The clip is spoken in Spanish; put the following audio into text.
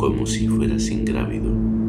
como si fueras ingrávido.